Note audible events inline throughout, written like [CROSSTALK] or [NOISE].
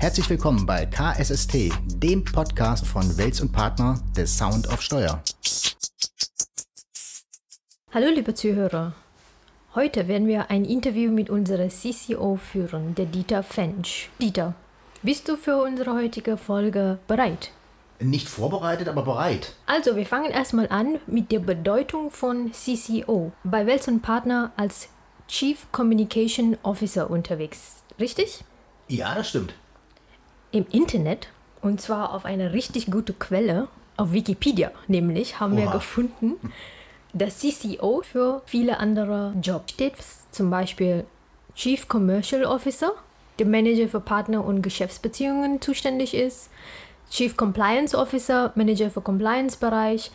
Herzlich willkommen bei KSST, dem Podcast von Wels und Partner des Sound of Steuer. Hallo liebe Zuhörer. Heute werden wir ein Interview mit unserer CCO führen, der Dieter Fensch. Dieter, bist du für unsere heutige Folge bereit? Nicht vorbereitet, aber bereit. Also, wir fangen erstmal an mit der Bedeutung von CCO. Bei Wilson Partner als Chief Communication Officer unterwegs, richtig? Ja, das stimmt. Im Internet, und zwar auf eine richtig gute Quelle, auf Wikipedia nämlich, haben wir Oha. gefunden, [LAUGHS] dass CCO für viele andere Jobs steht, zum Beispiel Chief Commercial Officer, der Manager für Partner- und Geschäftsbeziehungen zuständig ist, Chief Compliance Officer, Manager für Compliance-Bereich,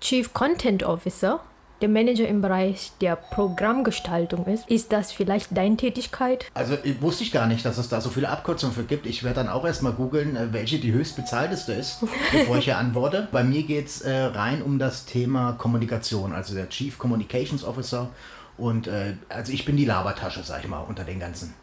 Chief Content Officer, der Manager im Bereich der Programmgestaltung ist. Ist das vielleicht deine Tätigkeit? Also ich wusste ich gar nicht, dass es da so viele Abkürzungen für gibt. Ich werde dann auch erstmal googeln, äh, welche die höchst bezahlteste ist, [LAUGHS] bevor ich hier antworte. Bei mir geht es äh, rein um das Thema Kommunikation, also der Chief Communications Officer. Und äh, also ich bin die Labertasche, sag ich mal, unter den ganzen.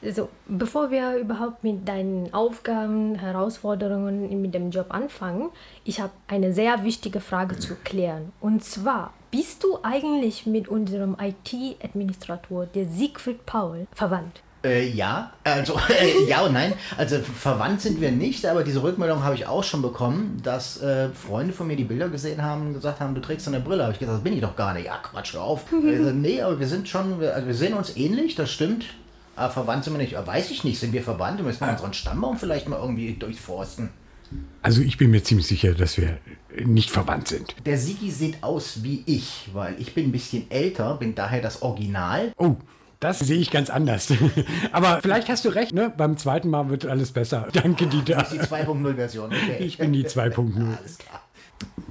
So, bevor wir überhaupt mit deinen Aufgaben, Herausforderungen mit dem Job anfangen, ich habe eine sehr wichtige Frage zu klären. Und zwar, bist du eigentlich mit unserem IT-Administrator, der Siegfried Paul, verwandt? Äh, ja, also [LAUGHS] äh, ja und nein. Also verwandt sind wir nicht, aber diese Rückmeldung habe ich auch schon bekommen, dass äh, Freunde von mir die Bilder gesehen haben und gesagt haben, du trägst eine Brille. Habe ich gesagt, das bin ich doch gar nicht. Ja, Quatsch, hör auf. [LAUGHS] also, nee, aber wir sind schon, wir, also wir sehen uns ähnlich, das stimmt. Aber verwandt sind wir nicht. Aber weiß ich nicht, sind wir verwandt? Wir müssen wir unseren Stammbaum vielleicht mal irgendwie durchforsten. Also ich bin mir ziemlich sicher, dass wir nicht verwandt sind. Der Sigi sieht aus wie ich, weil ich bin ein bisschen älter, bin daher das Original. Oh, das sehe ich ganz anders. [LAUGHS] Aber vielleicht hast du recht, ne? Beim zweiten Mal wird alles besser. Danke, Dieter. Das ist die 2.0-Version. Okay. Ich bin die [LAUGHS] 2.0. Alles klar.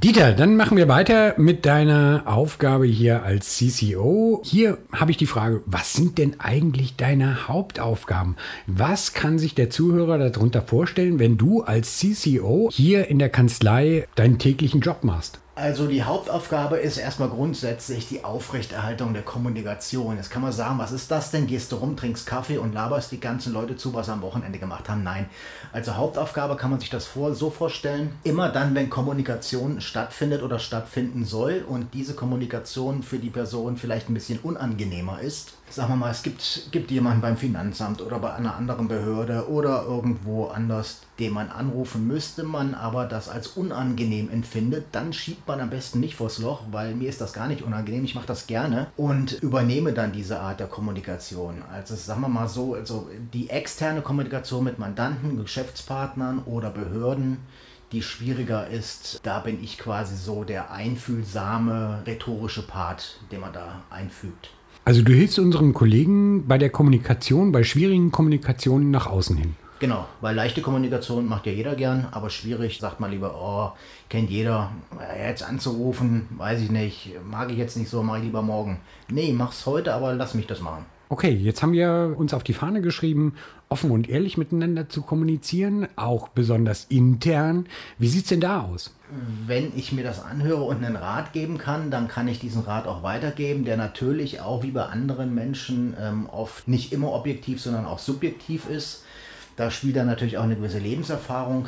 Dieter, dann machen wir weiter mit deiner Aufgabe hier als CCO. Hier habe ich die Frage, was sind denn eigentlich deine Hauptaufgaben? Was kann sich der Zuhörer darunter vorstellen, wenn du als CCO hier in der Kanzlei deinen täglichen Job machst? Also die Hauptaufgabe ist erstmal grundsätzlich die Aufrechterhaltung der Kommunikation. Jetzt kann man sagen, was ist das denn? Gehst du rum, trinkst Kaffee und laberst die ganzen Leute zu, was sie am Wochenende gemacht haben? Nein. Also Hauptaufgabe kann man sich das vor, so vorstellen. Immer dann, wenn Kommunikation stattfindet oder stattfinden soll und diese Kommunikation für die Person vielleicht ein bisschen unangenehmer ist. Sagen wir mal, es gibt, gibt jemanden beim Finanzamt oder bei einer anderen Behörde oder irgendwo anders, den man anrufen müsste, man aber das als unangenehm empfindet, dann schiebt man am besten nicht vors Loch, weil mir ist das gar nicht unangenehm, ich mache das gerne und übernehme dann diese Art der Kommunikation. Also sagen wir mal so, also die externe Kommunikation mit Mandanten, Geschäftspartnern oder Behörden, die schwieriger ist, da bin ich quasi so der einfühlsame rhetorische Part, den man da einfügt. Also du hilfst unseren Kollegen bei der Kommunikation, bei schwierigen Kommunikationen nach außen hin. Genau, weil leichte Kommunikation macht ja jeder gern, aber schwierig sagt man lieber, oh, kennt jeder, äh, jetzt anzurufen, weiß ich nicht, mag ich jetzt nicht so, mache ich lieber morgen. Nee, mach's heute, aber lass mich das machen. Okay, jetzt haben wir uns auf die Fahne geschrieben, offen und ehrlich miteinander zu kommunizieren, auch besonders intern. Wie sieht's denn da aus? Wenn ich mir das anhöre und einen Rat geben kann, dann kann ich diesen Rat auch weitergeben, der natürlich auch wie bei anderen Menschen ähm, oft nicht immer objektiv, sondern auch subjektiv ist. Da spielt dann natürlich auch eine gewisse Lebenserfahrung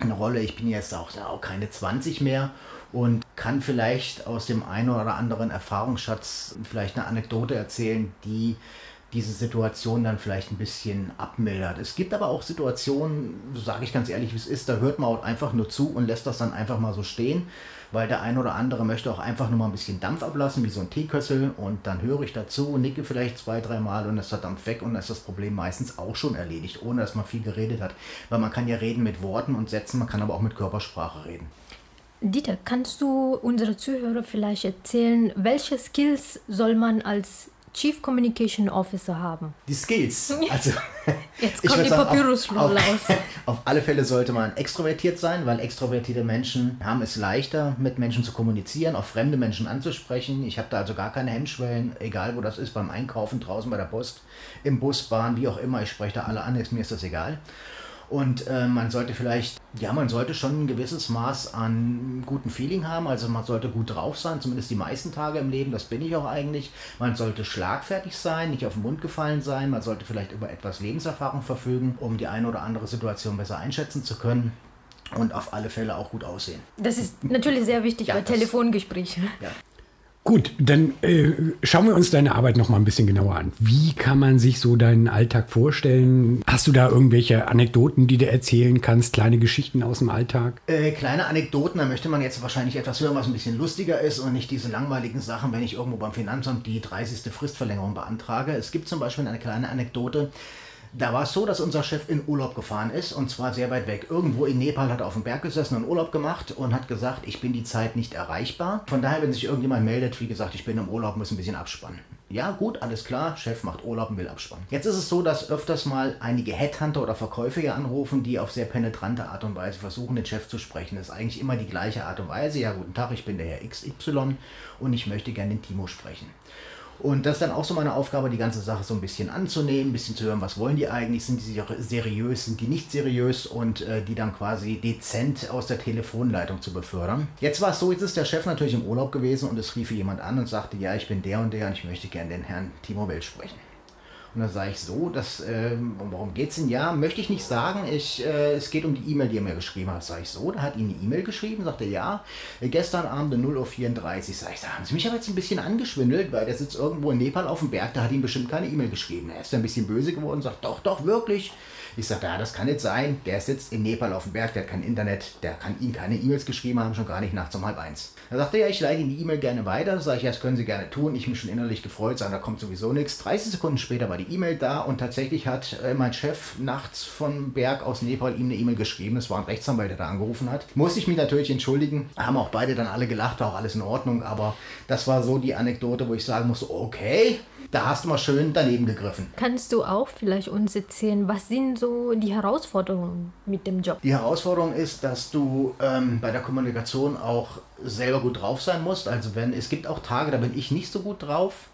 eine Rolle. Ich bin jetzt auch, auch keine 20 mehr und kann vielleicht aus dem einen oder anderen Erfahrungsschatz vielleicht eine Anekdote erzählen, die diese Situation dann vielleicht ein bisschen abmildert. Es gibt aber auch Situationen, sage ich ganz ehrlich, wie es ist, da hört man auch einfach nur zu und lässt das dann einfach mal so stehen, weil der ein oder andere möchte auch einfach nur mal ein bisschen Dampf ablassen, wie so ein Teekössel und dann höre ich dazu, nicke vielleicht zwei, dreimal und ist der Dampf weg und dann ist das Problem meistens auch schon erledigt, ohne dass man viel geredet hat. Weil man kann ja reden mit Worten und Sätzen, man kann aber auch mit Körpersprache reden. Dieter, kannst du unsere Zuhörer vielleicht erzählen, welche Skills soll man als Chief Communication Officer haben? Die Skills. [LAUGHS] Also, Jetzt kommt die Papyrusrolle aus. [LAUGHS] Auf alle Fälle sollte man extrovertiert sein, weil extrovertierte Menschen haben es leichter, mit Menschen zu kommunizieren, auch fremde Menschen anzusprechen. Ich habe da also gar keine Hemmschwellen, egal wo das ist, beim Einkaufen, draußen bei der Post, im Bus, Bahn, wie auch immer. Ich spreche da alle an, ist, mir ist das egal. Und äh, man sollte vielleicht, ja, man sollte schon ein gewisses Maß an gutem Feeling haben. Also man sollte gut drauf sein, zumindest die meisten Tage im Leben. Das bin ich auch eigentlich. Man sollte schlagfertig sein, nicht auf den Mund gefallen sein. Man sollte vielleicht über etwas Lebenserfahrung verfügen, um die eine oder andere Situation besser einschätzen zu können und auf alle Fälle auch gut aussehen. Das ist natürlich sehr wichtig Ja, bei Telefongesprächen. Ja. Gut, dann äh, schauen wir uns deine Arbeit noch mal ein bisschen genauer an. Wie kann man sich so deinen Alltag vorstellen? Hast du da irgendwelche Anekdoten, die du erzählen kannst, kleine Geschichten aus dem Alltag? Äh, kleine Anekdoten, da möchte man jetzt wahrscheinlich etwas hören, was ein bisschen lustiger ist und nicht diese langweiligen Sachen, wenn ich irgendwo beim Finanzamt die 30. Fristverlängerung beantrage. Es gibt zum Beispiel eine kleine Anekdote. Da war es so, dass unser Chef in Urlaub gefahren ist und zwar sehr weit weg. Irgendwo in Nepal hat er auf dem Berg gesessen und Urlaub gemacht und hat gesagt, ich bin die Zeit nicht erreichbar. Von daher, wenn sich irgendjemand meldet, wie gesagt, ich bin im Urlaub, muss ein bisschen abspannen. Ja, gut, alles klar, Chef macht Urlaub und will abspannen. Jetzt ist es so, dass öfters mal einige Headhunter oder Verkäufer hier anrufen, die auf sehr penetrante Art und Weise versuchen, den Chef zu sprechen. Das ist eigentlich immer die gleiche Art und Weise. Ja, guten Tag, ich bin der Herr XY und ich möchte gerne den Timo sprechen. Und das ist dann auch so meine Aufgabe, die ganze Sache so ein bisschen anzunehmen, ein bisschen zu hören, was wollen die eigentlich, sind die ser- seriös, sind die nicht seriös und äh, die dann quasi dezent aus der Telefonleitung zu befördern. Jetzt war es so, jetzt ist der Chef natürlich im Urlaub gewesen und es rief jemand an und sagte, ja, ich bin der und der und ich möchte gerne den Herrn Timo Welt sprechen. Und dann sage ich so, das, ähm, und worum geht's denn? Ja, möchte ich nicht sagen. Ich, äh, es geht um die E-Mail, die er mir geschrieben hat. Sage ich so, da hat ihn eine E-Mail geschrieben, sagte er, ja, äh, gestern Abend um 0.34 Uhr. Sag ich, da haben Sie mich aber jetzt ein bisschen angeschwindelt, weil der sitzt irgendwo in Nepal auf dem Berg, da hat ihm bestimmt keine E-Mail geschrieben. Er ist ein bisschen böse geworden sagt, doch, doch, wirklich. Ich sage, ja, das kann nicht sein. Der sitzt in Nepal auf dem Berg, der hat kein Internet, der kann ihm keine E-Mails geschrieben haben, schon gar nicht nachts um halb eins. Da sagte er, ja, ich leite Ihnen die E-Mail gerne weiter. Sag ich, ja, das können Sie gerne tun. Ich mich schon innerlich gefreut, sagen, da kommt sowieso nichts. 30 Sekunden später war die E-Mail da und tatsächlich hat äh, mein Chef nachts von Berg aus Nepal ihm eine E-Mail geschrieben. Es war ein Rechtsanwalt, der da angerufen hat. Musste ich mich natürlich entschuldigen. Haben auch beide dann alle gelacht, war auch alles in Ordnung. Aber das war so die Anekdote, wo ich sagen musste, okay, da hast du mal schön daneben gegriffen. Kannst du auch vielleicht uns erzählen, was sind so die Herausforderungen mit dem Job? Die Herausforderung ist, dass du ähm, bei der Kommunikation auch selber gut drauf sein musst. Also wenn es gibt auch Tage, da bin ich nicht so gut drauf.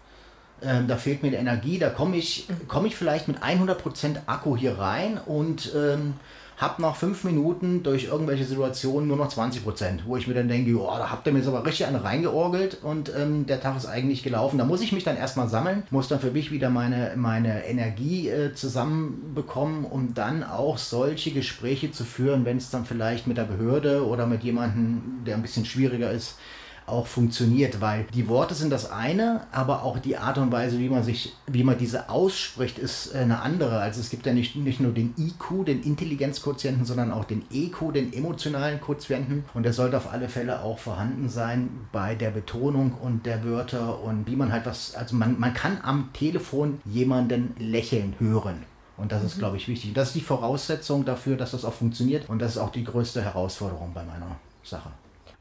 Ähm, da fehlt mir die Energie. Da komme ich, komme ich vielleicht mit 100% Akku hier rein und ähm, habe nach fünf Minuten durch irgendwelche Situationen nur noch 20%, wo ich mir dann denke, joa, da habt ihr mir jetzt aber richtig eine reingeorgelt und ähm, der Tag ist eigentlich gelaufen. Da muss ich mich dann erstmal sammeln, muss dann für mich wieder meine, meine Energie äh, zusammenbekommen, um dann auch solche Gespräche zu führen, wenn es dann vielleicht mit der Behörde oder mit jemandem, der ein bisschen schwieriger ist, auch funktioniert, weil die Worte sind das eine, aber auch die Art und Weise, wie man sich, wie man diese ausspricht, ist äh, eine andere. Also es gibt ja nicht, nicht nur den IQ, den Intelligenzquotienten, sondern auch den EQ, den emotionalen Quotienten. Und der sollte auf alle Fälle auch vorhanden sein bei der Betonung und der Wörter und wie man halt was, also man, man kann am Telefon jemanden lächeln hören. Und das ist, glaube ich, wichtig. Das ist die Voraussetzung dafür, dass das auch funktioniert. Und das ist auch die größte Herausforderung bei meiner Sache.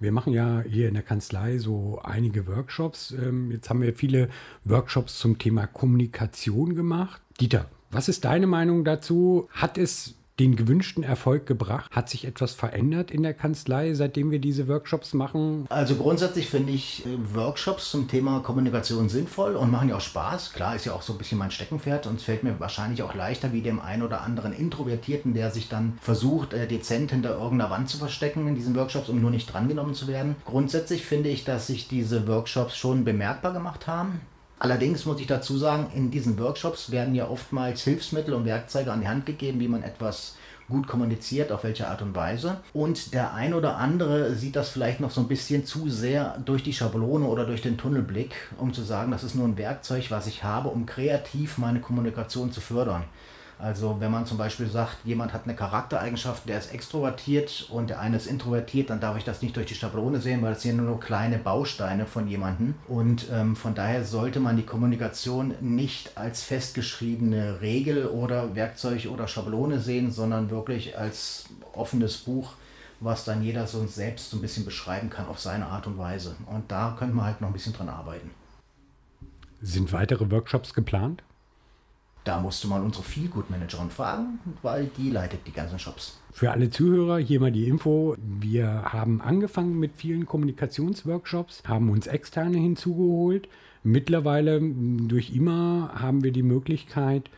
Wir machen ja hier in der Kanzlei so einige Workshops. Ähm, Jetzt haben wir viele Workshops zum Thema Kommunikation gemacht. Dieter, was ist deine Meinung dazu? Hat es den gewünschten Erfolg gebracht? Hat sich etwas verändert in der Kanzlei, seitdem wir diese Workshops machen? Also grundsätzlich finde ich äh, Workshops zum Thema Kommunikation sinnvoll und machen ja auch Spaß. Klar, ist ja auch so ein bisschen mein Steckenpferd und es fällt mir wahrscheinlich auch leichter wie dem einen oder anderen Introvertierten, der sich dann versucht, äh, dezent hinter irgendeiner Wand zu verstecken in diesen Workshops, um nur nicht drangenommen zu werden. Grundsätzlich finde ich, dass sich diese Workshops schon bemerkbar gemacht haben. Allerdings muss ich dazu sagen, in diesen Workshops werden ja oftmals Hilfsmittel und Werkzeuge an die Hand gegeben, wie man etwas gut kommuniziert, auf welche Art und Weise. Und der ein oder andere sieht das vielleicht noch so ein bisschen zu sehr durch die Schablone oder durch den Tunnelblick, um zu sagen, das ist nur ein Werkzeug, was ich habe, um kreativ meine Kommunikation zu fördern. Also wenn man zum Beispiel sagt, jemand hat eine Charaktereigenschaft, der ist extrovertiert und der eine ist introvertiert, dann darf ich das nicht durch die Schablone sehen, weil das sind nur kleine Bausteine von jemandem. Und ähm, von daher sollte man die Kommunikation nicht als festgeschriebene Regel oder Werkzeug oder Schablone sehen, sondern wirklich als offenes Buch, was dann jeder so selbst so ein bisschen beschreiben kann auf seine Art und Weise. Und da könnte man halt noch ein bisschen dran arbeiten. Sind weitere Workshops geplant? Da musste man unsere Feelgood-Managerin fragen, weil die leitet die ganzen Shops. Für alle Zuhörer hier mal die Info. Wir haben angefangen mit vielen Kommunikationsworkshops, haben uns externe hinzugeholt. Mittlerweile durch IMA haben wir die Möglichkeit,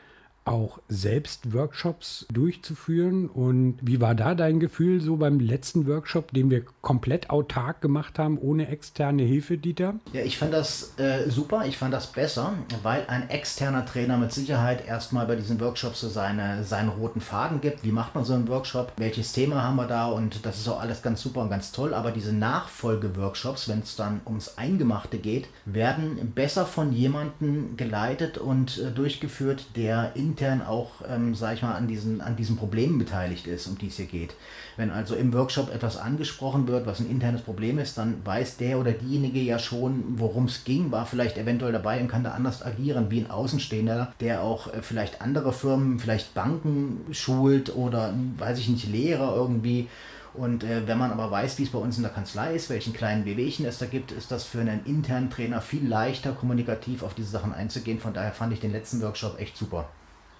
auch selbst Workshops durchzuführen. Und wie war da dein Gefühl so beim letzten Workshop, den wir komplett autark gemacht haben, ohne externe Hilfe, Dieter? Ja, ich fand das äh, super, ich fand das besser, weil ein externer Trainer mit Sicherheit erstmal bei diesen Workshops so seine, seinen roten Faden gibt. Wie macht man so einen Workshop? Welches Thema haben wir da? Und das ist auch alles ganz super und ganz toll. Aber diese Nachfolgeworkshops, wenn es dann ums Eingemachte geht, werden besser von jemandem geleitet und äh, durchgeführt, der intern auch, ähm, sag ich mal, an diesen, an diesen Problemen beteiligt ist, um die es hier geht. Wenn also im Workshop etwas angesprochen wird, was ein internes Problem ist, dann weiß der oder diejenige ja schon, worum es ging, war vielleicht eventuell dabei und kann da anders agieren, wie ein Außenstehender, der auch äh, vielleicht andere Firmen, vielleicht Banken schult oder, weiß ich nicht, Lehrer irgendwie und äh, wenn man aber weiß, wie es bei uns in der Kanzlei ist, welchen kleinen Wehwehchen es da gibt, ist das für einen internen Trainer viel leichter, kommunikativ auf diese Sachen einzugehen. Von daher fand ich den letzten Workshop echt super.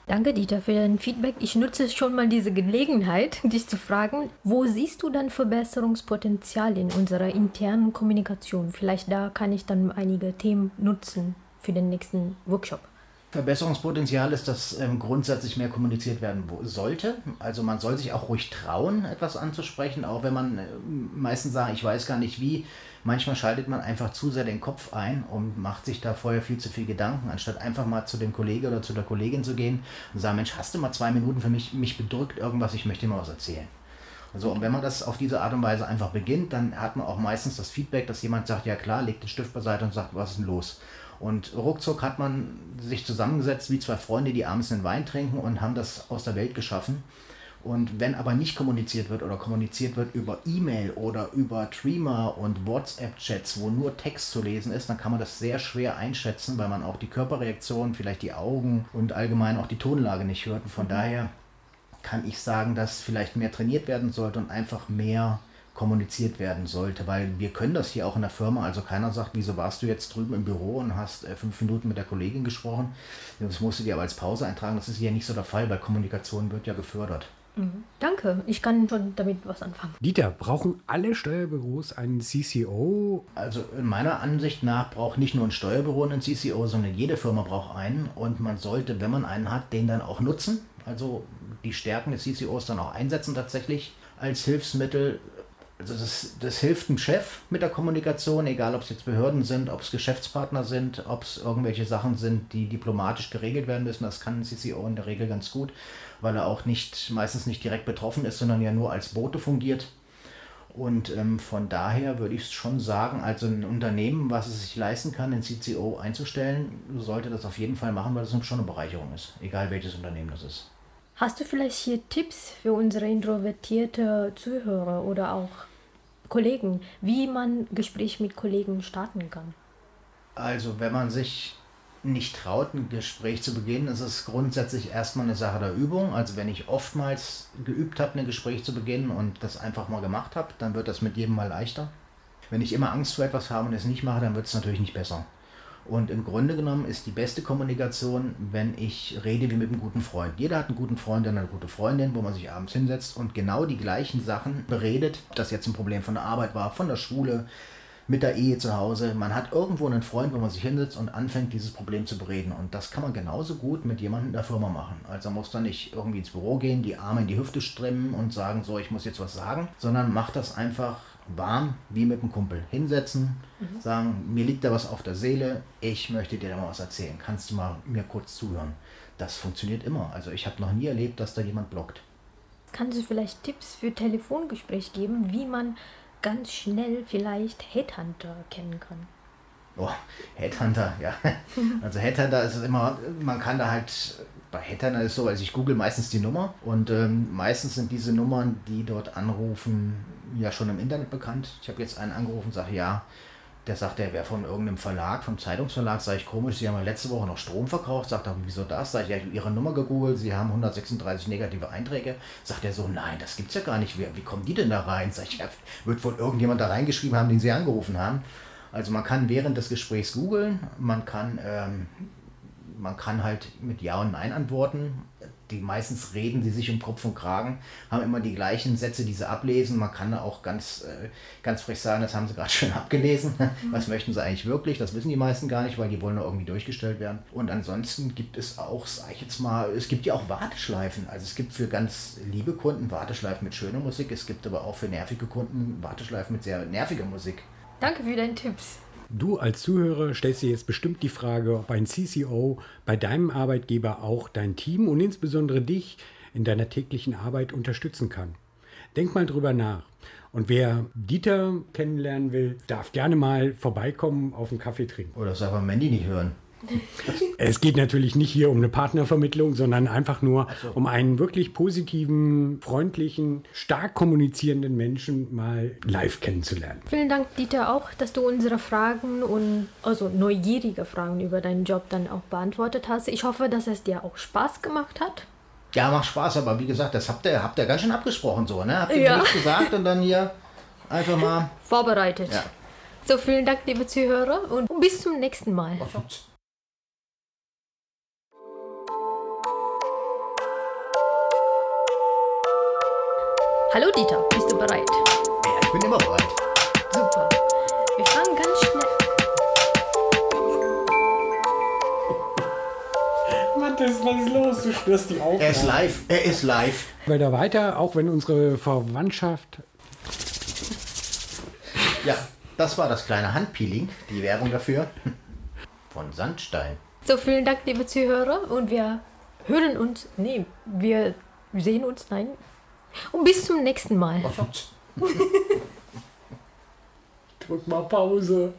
Danke, Dieter, für dein Feedback. Ich nutze schon mal diese Gelegenheit, [LAUGHS] dich zu fragen, wo siehst du dann Verbesserungspotenzial in unserer internen Kommunikation? Vielleicht da kann ich dann einige Themen nutzen für den nächsten Workshop. Verbesserungspotenzial ist, dass ähm, grundsätzlich mehr kommuniziert werden sollte. Also man soll sich auch ruhig trauen, etwas anzusprechen, auch wenn man äh, meistens sagt, ich weiß gar nicht wie. Manchmal schaltet man einfach zu sehr den Kopf ein und macht sich da vorher viel zu viel Gedanken, anstatt einfach mal zu dem Kollegen oder zu der Kollegin zu gehen und sagen, Mensch, hast du mal zwei Minuten für mich, mich bedrückt irgendwas, ich möchte mal was erzählen. So, und wenn man das auf diese Art und Weise einfach beginnt, dann hat man auch meistens das Feedback, dass jemand sagt, ja klar, legt den Stift beiseite und sagt, was ist denn los? Und ruckzuck hat man sich zusammengesetzt wie zwei Freunde, die abends einen Wein trinken und haben das aus der Welt geschaffen. Und wenn aber nicht kommuniziert wird oder kommuniziert wird über E-Mail oder über Streamer und WhatsApp-Chats, wo nur Text zu lesen ist, dann kann man das sehr schwer einschätzen, weil man auch die Körperreaktion, vielleicht die Augen und allgemein auch die Tonlage nicht hört. Und von mhm. daher kann ich sagen, dass vielleicht mehr trainiert werden sollte und einfach mehr kommuniziert werden sollte, weil wir können das hier auch in der Firma, also keiner sagt, wieso warst du jetzt drüben im Büro und hast äh, fünf Minuten mit der Kollegin gesprochen, das musst du dir aber als Pause eintragen, das ist ja nicht so der Fall, weil Kommunikation wird ja gefördert. Mhm. Danke, ich kann schon damit was anfangen. Dieter, brauchen alle Steuerbüros einen CCO? Also in meiner Ansicht nach braucht nicht nur ein Steuerbüro einen CCO, sondern jede Firma braucht einen und man sollte, wenn man einen hat, den dann auch nutzen. Also die Stärken des CCOs dann auch einsetzen tatsächlich als Hilfsmittel also das, das hilft dem Chef mit der Kommunikation, egal ob es jetzt Behörden sind, ob es Geschäftspartner sind, ob es irgendwelche Sachen sind, die diplomatisch geregelt werden müssen. Das kann ein CCO in der Regel ganz gut, weil er auch nicht meistens nicht direkt betroffen ist, sondern ja nur als Bote fungiert. Und ähm, von daher würde ich schon sagen, also ein Unternehmen, was es sich leisten kann, ein CCO einzustellen, sollte das auf jeden Fall machen, weil das schon eine Bereicherung ist, egal welches Unternehmen das ist. Hast du vielleicht hier Tipps für unsere introvertierte Zuhörer oder auch Kollegen, wie man Gespräch mit Kollegen starten kann? Also, wenn man sich nicht traut, ein Gespräch zu beginnen, ist es grundsätzlich erstmal eine Sache der Übung. Also wenn ich oftmals geübt habe, ein Gespräch zu beginnen und das einfach mal gemacht habe, dann wird das mit jedem Mal leichter. Wenn ich immer Angst vor etwas habe und es nicht mache, dann wird es natürlich nicht besser. Und im Grunde genommen ist die beste Kommunikation, wenn ich rede wie mit einem guten Freund. Jeder hat einen guten Freund und eine gute Freundin, wo man sich abends hinsetzt und genau die gleichen Sachen beredet. Ob das jetzt ein Problem von der Arbeit war, von der Schule, mit der Ehe zu Hause. Man hat irgendwo einen Freund, wo man sich hinsetzt und anfängt, dieses Problem zu bereden. Und das kann man genauso gut mit jemandem in der Firma machen. Also muss da nicht irgendwie ins Büro gehen, die Arme in die Hüfte strimmen und sagen, so, ich muss jetzt was sagen, sondern macht das einfach warm wie mit einem Kumpel. Hinsetzen, mhm. sagen, mir liegt da was auf der Seele, ich möchte dir da mal was erzählen. Kannst du mal mir kurz zuhören? Das funktioniert immer. Also ich habe noch nie erlebt, dass da jemand blockt. Kannst du vielleicht Tipps für Telefongespräch geben, wie man ganz schnell vielleicht Headhunter kennen kann? Oh, Headhunter, ja. [LAUGHS] Also Headhunter ist es immer, man kann da halt bei Hattern ist es so, also ich google meistens die Nummer und ähm, meistens sind diese Nummern, die dort anrufen, ja schon im Internet bekannt. Ich habe jetzt einen angerufen und sage, ja, der sagt, der wäre von irgendeinem Verlag, vom Zeitungsverlag, sage ich komisch, Sie haben ja letzte Woche noch Strom verkauft, sagt er, wieso das? Sag ich, ja, Ihre Nummer gegoogelt, Sie haben 136 negative Einträge. Sagt er so, nein, das gibt's ja gar nicht. Wie, wie kommen die denn da rein? Sag ich, ja, wird wohl irgendjemand da reingeschrieben haben, den Sie angerufen haben. Also man kann während des Gesprächs googeln, man kann ähm, man kann halt mit Ja und Nein antworten. Die meistens reden sie sich um Kopf und Kragen, haben immer die gleichen Sätze, die sie ablesen. Man kann da auch ganz, äh, ganz frech sagen, das haben sie gerade [LAUGHS] schön abgelesen. Was möchten sie eigentlich wirklich? Das wissen die meisten gar nicht, weil die wollen nur irgendwie durchgestellt werden. Und ansonsten gibt es auch, sag ich jetzt mal, es gibt ja auch Warteschleifen. Also es gibt für ganz liebe Kunden Warteschleifen mit schöner Musik. Es gibt aber auch für nervige Kunden Warteschleifen mit sehr nerviger Musik. Danke für deine Tipps. Du als Zuhörer stellst dir jetzt bestimmt die Frage, ob ein CCO bei deinem Arbeitgeber auch dein Team und insbesondere dich in deiner täglichen Arbeit unterstützen kann. Denk mal drüber nach. Und wer Dieter kennenlernen will, darf gerne mal vorbeikommen auf einen Kaffee trinken. Oder das einfach Mandy nicht hören. [LAUGHS] Es geht natürlich nicht hier um eine Partnervermittlung, sondern einfach nur so. um einen wirklich positiven, freundlichen, stark kommunizierenden Menschen mal live kennenzulernen. Vielen Dank, Dieter, auch, dass du unsere Fragen und also neugierige Fragen über deinen Job dann auch beantwortet hast. Ich hoffe, dass es dir auch Spaß gemacht hat. Ja, macht Spaß, aber wie gesagt, das habt ihr, habt ihr ganz schön abgesprochen so, ne? Habt ihr Ja. nichts gesagt und dann hier einfach mal. Vorbereitet. Ja. So, vielen Dank, liebe Zuhörer, und bis zum nächsten Mal. Hallo Dieter, bist du bereit? Ja, ich bin immer bereit. Super. Wir fangen ganz schnell. Mathis, was ist los? Du störst die Aufnahme. Er ist live, er ist live. Weiter weiter, auch wenn unsere Verwandtschaft Ja, das war das kleine Handpeeling, die Währung dafür. Von Sandstein. So, vielen Dank, liebe Zuhörer, und wir hören uns. Nee, wir sehen uns, nein. Und bis zum nächsten Mal. [LAUGHS] Drück mal Pause.